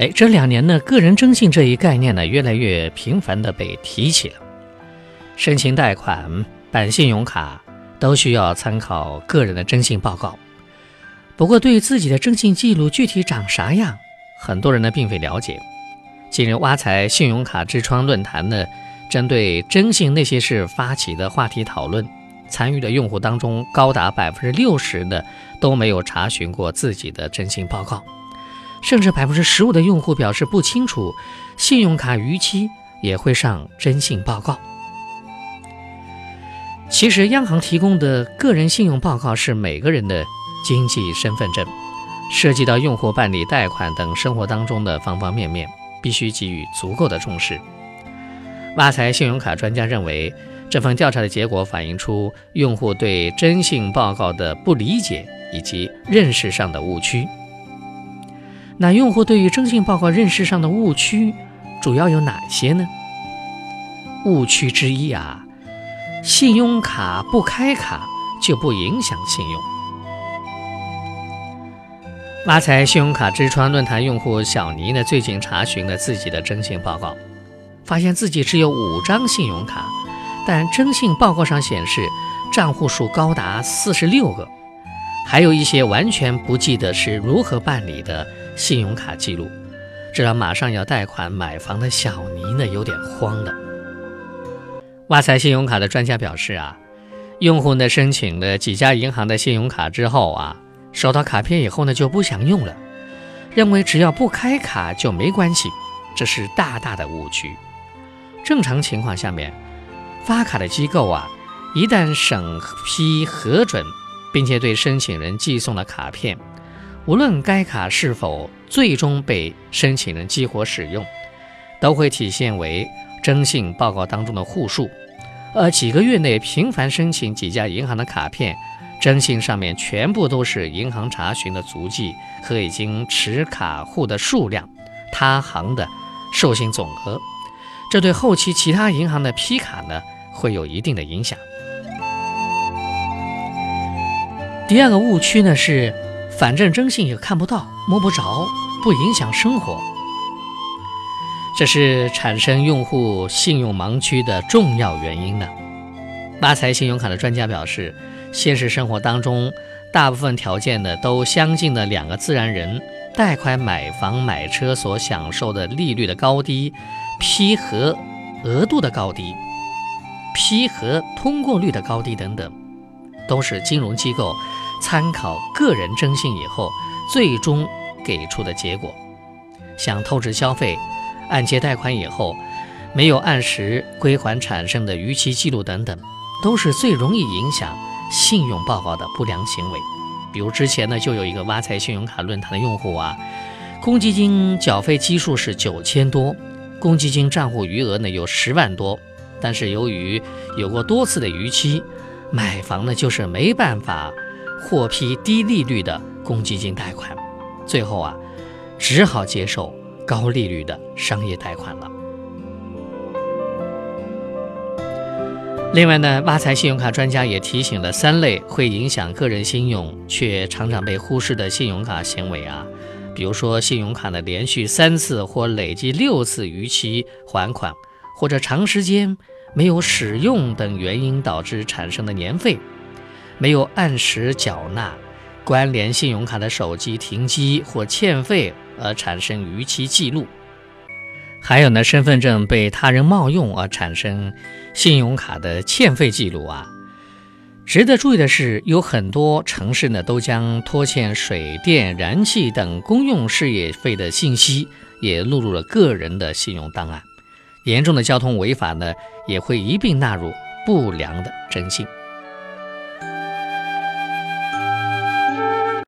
哎，这两年呢，个人征信这一概念呢，越来越频繁的被提起了。申请贷款、办信用卡都需要参考个人的征信报告。不过，对于自己的征信记录具体长啥样，很多人呢并未了解。近日，挖财信用卡之窗论坛呢，针对征信那些事发起的话题讨论，参与的用户当中，高达百分之六十的都没有查询过自己的征信报告。甚至百分之十五的用户表示不清楚，信用卡逾期也会上征信报告。其实，央行提供的个人信用报告是每个人的经济身份证，涉及到用户办理贷款等生活当中的方方面面，必须给予足够的重视。挖财信用卡专家认为，这份调查的结果反映出用户对征信报告的不理解以及认识上的误区。那用户对于征信报告认识上的误区主要有哪些呢？误区之一啊，信用卡不开卡就不影响信用。挖财信用卡之窗论坛用户小尼呢，最近查询了自己的征信报告，发现自己只有五张信用卡，但征信报告上显示账户数高达四十六个，还有一些完全不记得是如何办理的。信用卡记录，这让马上要贷款买房的小尼呢有点慌了。挖财信用卡的专家表示啊，用户呢申请了几家银行的信用卡之后啊，收到卡片以后呢就不想用了，认为只要不开卡就没关系，这是大大的误区。正常情况下面，发卡的机构啊，一旦审批核准，并且对申请人寄送了卡片。无论该卡是否最终被申请人激活使用，都会体现为征信报告当中的户数。而几个月内频繁申请几家银行的卡片，征信上面全部都是银行查询的足迹和已经持卡户的数量，他行的授信总额，这对后期其他银行的批卡呢会有一定的影响。第二个误区呢是。反正征信也看不到、摸不着，不影响生活，这是产生用户信用盲区的重要原因呢。挖财信用卡的专家表示，现实生活当中，大部分条件呢都相近的两个自然人，贷款买房买车所享受的利率的高低、批核额度的高低、批核通过率的高低等等，都是金融机构。参考个人征信以后，最终给出的结果，像透支消费、按揭贷款以后没有按时归还产生的逾期记录等等，都是最容易影响信用报告的不良行为。比如之前呢，就有一个挖财信用卡论坛的用户啊，公积金缴费基数是九千多，公积金账户余额呢有十万多，但是由于有过多次的逾期，买房呢就是没办法。获批低利率的公积金贷款，最后啊，只好接受高利率的商业贷款了。另外呢，挖财信用卡专家也提醒了三类会影响个人信用却常常被忽视的信用卡行为啊，比如说信用卡的连续三次或累计六次逾期还款，或者长时间没有使用等原因导致产生的年费。没有按时缴纳，关联信用卡的手机停机或欠费而产生逾期记录，还有呢，身份证被他人冒用而产生信用卡的欠费记录啊。值得注意的是，有很多城市呢都将拖欠水电、燃气等公用事业费的信息也录入了个人的信用档案，严重的交通违法呢也会一并纳入不良的征信。